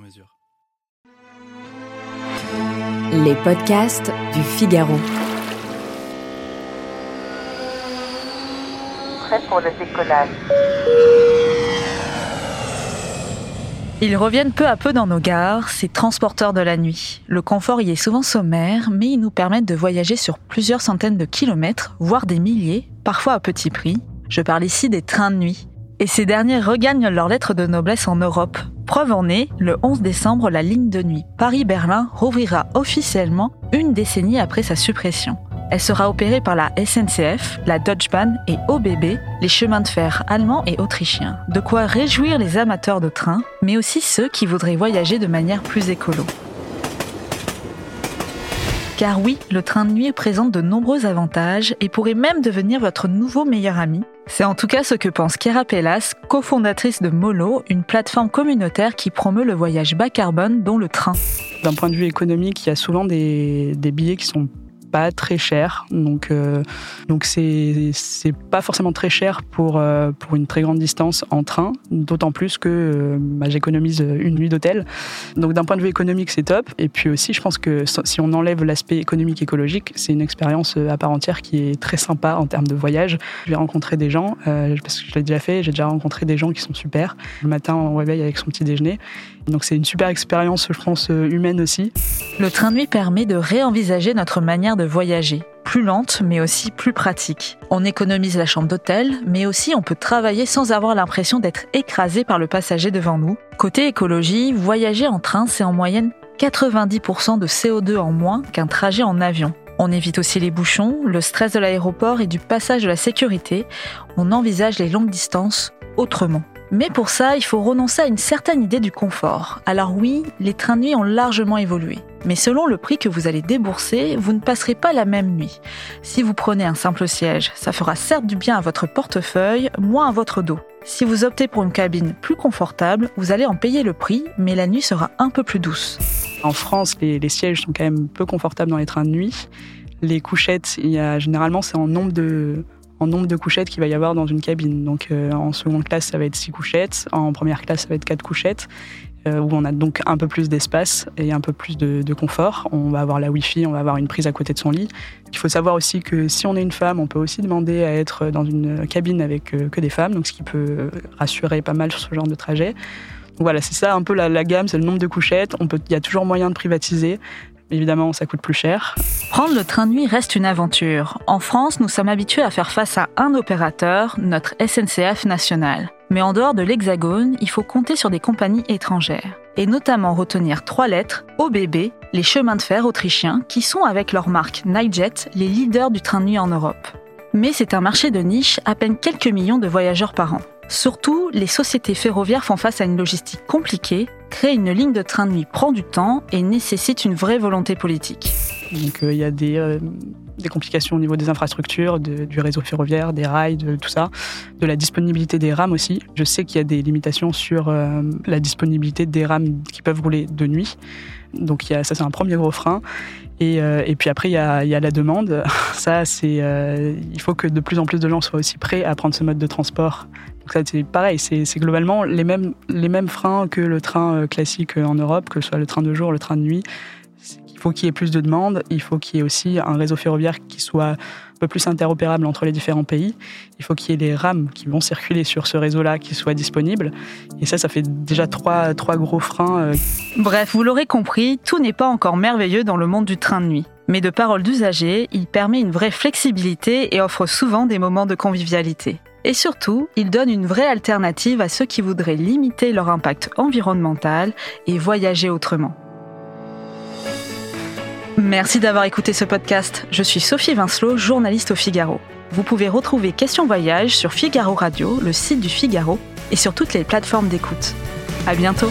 mesure. Les podcasts du Figaro. Prêt pour le décollage. Ils reviennent peu à peu dans nos gares, ces transporteurs de la nuit. Le confort y est souvent sommaire, mais ils nous permettent de voyager sur plusieurs centaines de kilomètres, voire des milliers, parfois à petit prix. Je parle ici des trains de nuit. Et ces derniers regagnent leur lettre de noblesse en Europe. Preuve en est, le 11 décembre, la ligne de nuit Paris-Berlin rouvrira officiellement une décennie après sa suppression. Elle sera opérée par la SNCF, la Deutsche Bahn et OBB, les chemins de fer allemands et autrichiens. De quoi réjouir les amateurs de train, mais aussi ceux qui voudraient voyager de manière plus écolo. Car oui, le train de nuit présente de nombreux avantages et pourrait même devenir votre nouveau meilleur ami. C'est en tout cas ce que pense Chiara Pellas, cofondatrice de Molo, une plateforme communautaire qui promeut le voyage bas carbone dont le train. D'un point de vue économique, il y a souvent des billets qui sont pas très cher. Donc, euh, donc c'est, c'est pas forcément très cher pour, euh, pour une très grande distance en train, d'autant plus que euh, bah, j'économise une nuit d'hôtel. Donc, d'un point de vue économique, c'est top. Et puis aussi, je pense que si on enlève l'aspect économique écologique, c'est une expérience à part entière qui est très sympa en termes de voyage. Je vais rencontrer des gens, parce que je l'ai déjà fait, j'ai déjà rencontré des gens qui sont super. Le matin, on réveille avec son petit déjeuner. Donc, c'est une super expérience, je pense, humaine aussi. Le train de nuit permet de réenvisager notre manière de voyager. Plus lente, mais aussi plus pratique. On économise la chambre d'hôtel, mais aussi on peut travailler sans avoir l'impression d'être écrasé par le passager devant nous. Côté écologie, voyager en train, c'est en moyenne 90% de CO2 en moins qu'un trajet en avion. On évite aussi les bouchons, le stress de l'aéroport et du passage de la sécurité. On envisage les longues distances autrement. Mais pour ça, il faut renoncer à une certaine idée du confort. Alors oui, les trains de nuit ont largement évolué. Mais selon le prix que vous allez débourser, vous ne passerez pas la même nuit. Si vous prenez un simple siège, ça fera certes du bien à votre portefeuille, moins à votre dos. Si vous optez pour une cabine plus confortable, vous allez en payer le prix, mais la nuit sera un peu plus douce. En France, les, sièges sont quand même peu confortables dans les trains de nuit. Les couchettes, il y a, généralement, c'est en nombre de en nombre de couchettes qu'il va y avoir dans une cabine. Donc euh, en seconde classe, ça va être six couchettes, en première classe, ça va être quatre couchettes, euh, où on a donc un peu plus d'espace et un peu plus de, confort. On va avoir la Wi-Fi, on va avoir une prise à côté de son lit. Il faut savoir aussi que si on est une femme, on peut aussi demander à être dans une cabine avec euh, que des femmes, donc ce qui peut rassurer pas mal sur ce genre de trajet. Voilà, c'est ça un peu la, la gamme, c'est le nombre de couchettes. Il y a toujours moyen de privatiser. Évidemment, ça coûte plus cher. Prendre le train de nuit reste une aventure. En France, nous sommes habitués à faire face à un opérateur, notre SNCF national. Mais en dehors de l'Hexagone, il faut compter sur des compagnies étrangères. Et notamment retenir trois lettres, OBB, les chemins de fer autrichiens, qui sont avec leur marque Nightjet les leaders du train de nuit en Europe. Mais c'est un marché de niche, à peine quelques millions de voyageurs par an. Surtout, les sociétés ferroviaires font face à une logistique compliquée. Créer une ligne de train de nuit prend du temps et nécessite une vraie volonté politique. Donc il euh, y a des, euh, des, complications au niveau des infrastructures, du réseau ferroviaire, des rails, de tout ça, de la disponibilité des rames aussi. Je sais qu'il y a des limitations sur euh, la disponibilité des rames qui peuvent rouler de nuit. Donc y a, ça c'est un premier gros frein. Et, et, puis après, il y a, y a, la demande. Ça, c'est, euh, il faut que de plus en plus de gens soient aussi prêts à prendre ce mode de transport. Donc ça, c'est pareil. C'est, globalement les mêmes, les mêmes freins que le train classique en Europe, que ce soit le train de jour, le train de nuit. Il faut qu'il y ait plus de demandes. Il faut qu'il y ait aussi un réseau ferroviaire qui soit peu plus interopérable entre les différents pays. Il faut qu'il y ait les rames qui vont circuler sur ce réseau-là qui soient disponibles. Et ça, ça fait déjà trois, trois gros freins. Bref, vous l'aurez compris, tout n'est pas encore merveilleux dans le monde du train de nuit. Mais de parole d'usager, il permet une vraie flexibilité et offre souvent des moments de convivialité. Et surtout, il donne une vraie alternative à ceux qui voudraient limiter leur impact environnemental et voyager autrement. Merci d'avoir écouté ce podcast. Je suis Sophie Vincelot, journaliste au Figaro. Vous pouvez retrouver Question Voyage sur Figaro Radio, le site du Figaro, et sur toutes les plateformes d'écoute. À bientôt!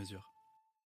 mesure.